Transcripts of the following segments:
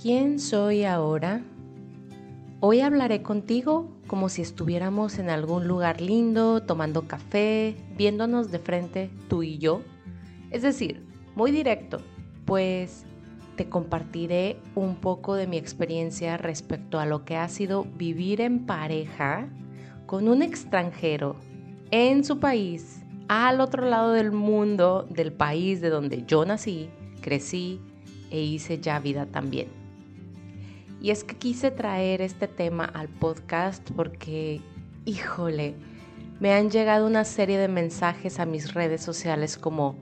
¿Quién soy ahora? Hoy hablaré contigo como si estuviéramos en algún lugar lindo, tomando café, viéndonos de frente tú y yo. Es decir, muy directo, pues te compartiré un poco de mi experiencia respecto a lo que ha sido vivir en pareja con un extranjero en su país, al otro lado del mundo, del país de donde yo nací, crecí e hice ya vida también. Y es que quise traer este tema al podcast porque, híjole, me han llegado una serie de mensajes a mis redes sociales como,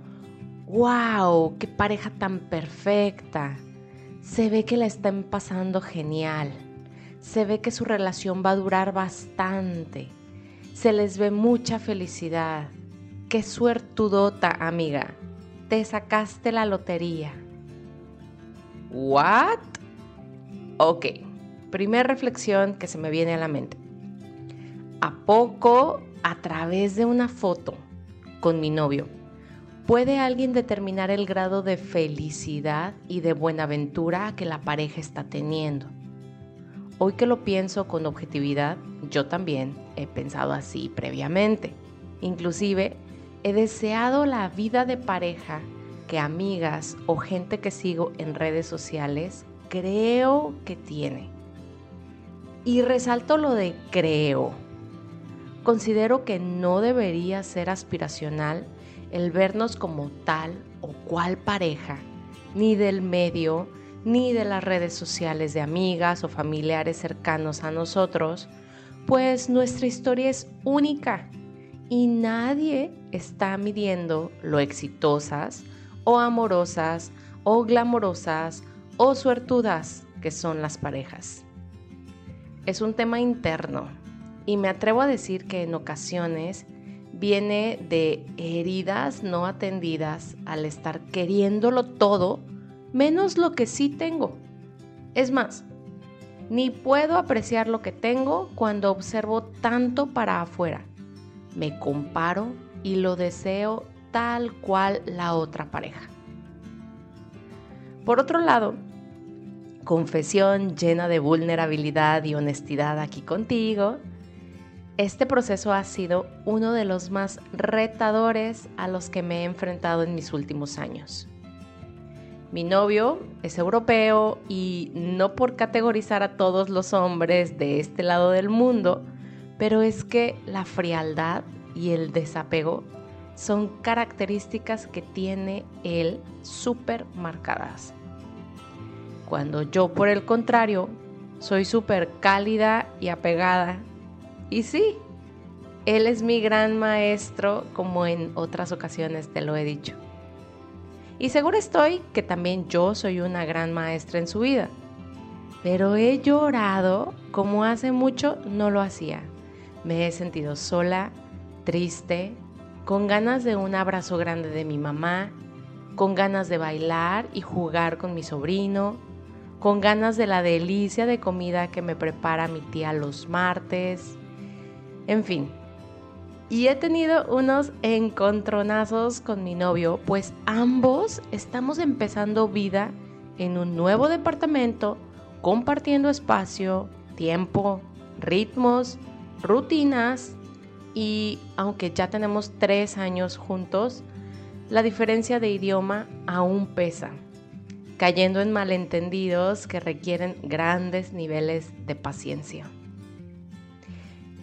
wow, qué pareja tan perfecta. Se ve que la están pasando genial se ve que su relación va a durar bastante. Se les ve mucha felicidad. Qué suertudota, amiga. Te sacaste la lotería. ¿What? Ok, primer reflexión que se me viene a la mente. ¿A poco a través de una foto con mi novio puede alguien determinar el grado de felicidad y de buenaventura que la pareja está teniendo? Hoy que lo pienso con objetividad, yo también he pensado así previamente. Inclusive, he deseado la vida de pareja que amigas o gente que sigo en redes sociales creo que tiene. Y resalto lo de creo. Considero que no debería ser aspiracional el vernos como tal o cual pareja, ni del medio, ni de las redes sociales de amigas o familiares cercanos a nosotros, pues nuestra historia es única y nadie está midiendo lo exitosas o amorosas o glamorosas o suertudas que son las parejas. Es un tema interno y me atrevo a decir que en ocasiones viene de heridas no atendidas al estar queriéndolo todo menos lo que sí tengo. Es más, ni puedo apreciar lo que tengo cuando observo tanto para afuera. Me comparo y lo deseo tal cual la otra pareja. Por otro lado, confesión llena de vulnerabilidad y honestidad aquí contigo, este proceso ha sido uno de los más retadores a los que me he enfrentado en mis últimos años. Mi novio es europeo y no por categorizar a todos los hombres de este lado del mundo, pero es que la frialdad y el desapego son características que tiene él súper marcadas. Cuando yo por el contrario soy súper cálida y apegada. Y sí, él es mi gran maestro como en otras ocasiones te lo he dicho. Y seguro estoy que también yo soy una gran maestra en su vida. Pero he llorado como hace mucho no lo hacía. Me he sentido sola, triste, con ganas de un abrazo grande de mi mamá, con ganas de bailar y jugar con mi sobrino, con ganas de la delicia de comida que me prepara mi tía los martes. En fin, y he tenido unos encontronazos con mi novio, pues ambos estamos empezando vida en un nuevo departamento, compartiendo espacio, tiempo, ritmos, rutinas y aunque ya tenemos tres años juntos, la diferencia de idioma aún pesa, cayendo en malentendidos que requieren grandes niveles de paciencia.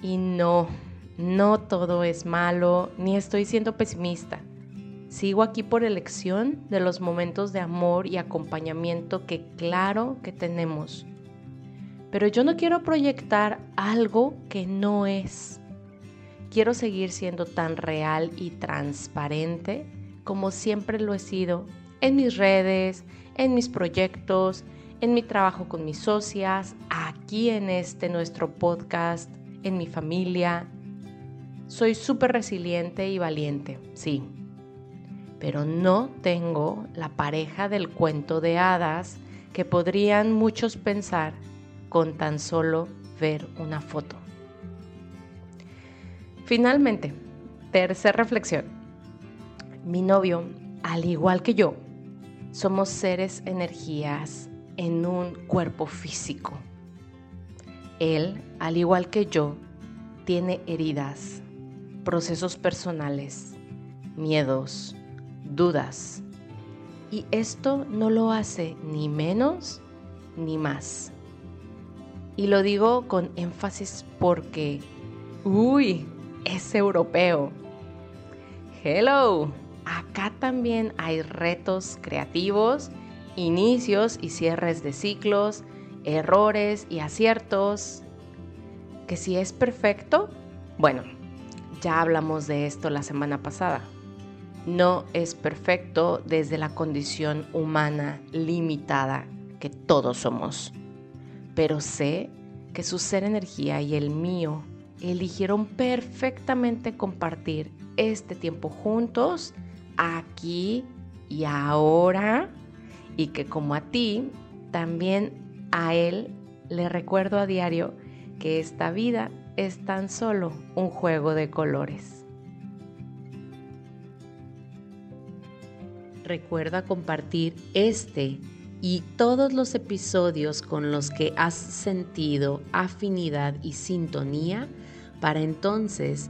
Y no, no todo es malo, ni estoy siendo pesimista. Sigo aquí por elección de los momentos de amor y acompañamiento que claro que tenemos. Pero yo no quiero proyectar algo que no es. Quiero seguir siendo tan real y transparente como siempre lo he sido en mis redes, en mis proyectos, en mi trabajo con mis socias, aquí en este nuestro podcast, en mi familia, soy súper resiliente y valiente, sí, pero no tengo la pareja del cuento de hadas que podrían muchos pensar con tan solo ver una foto. Finalmente, tercera reflexión. Mi novio, al igual que yo, somos seres energías en un cuerpo físico. Él, al igual que yo, tiene heridas, procesos personales, miedos, dudas. Y esto no lo hace ni menos ni más. Y lo digo con énfasis porque, uy, es europeo. Hello, acá también hay retos creativos, inicios y cierres de ciclos, errores y aciertos. Que si es perfecto, bueno, ya hablamos de esto la semana pasada. No es perfecto desde la condición humana limitada que todos somos pero sé que su ser energía y el mío eligieron perfectamente compartir este tiempo juntos, aquí y ahora, y que como a ti, también a él le recuerdo a diario que esta vida es tan solo un juego de colores. Recuerda compartir este y todos los episodios con los que has sentido afinidad y sintonía para entonces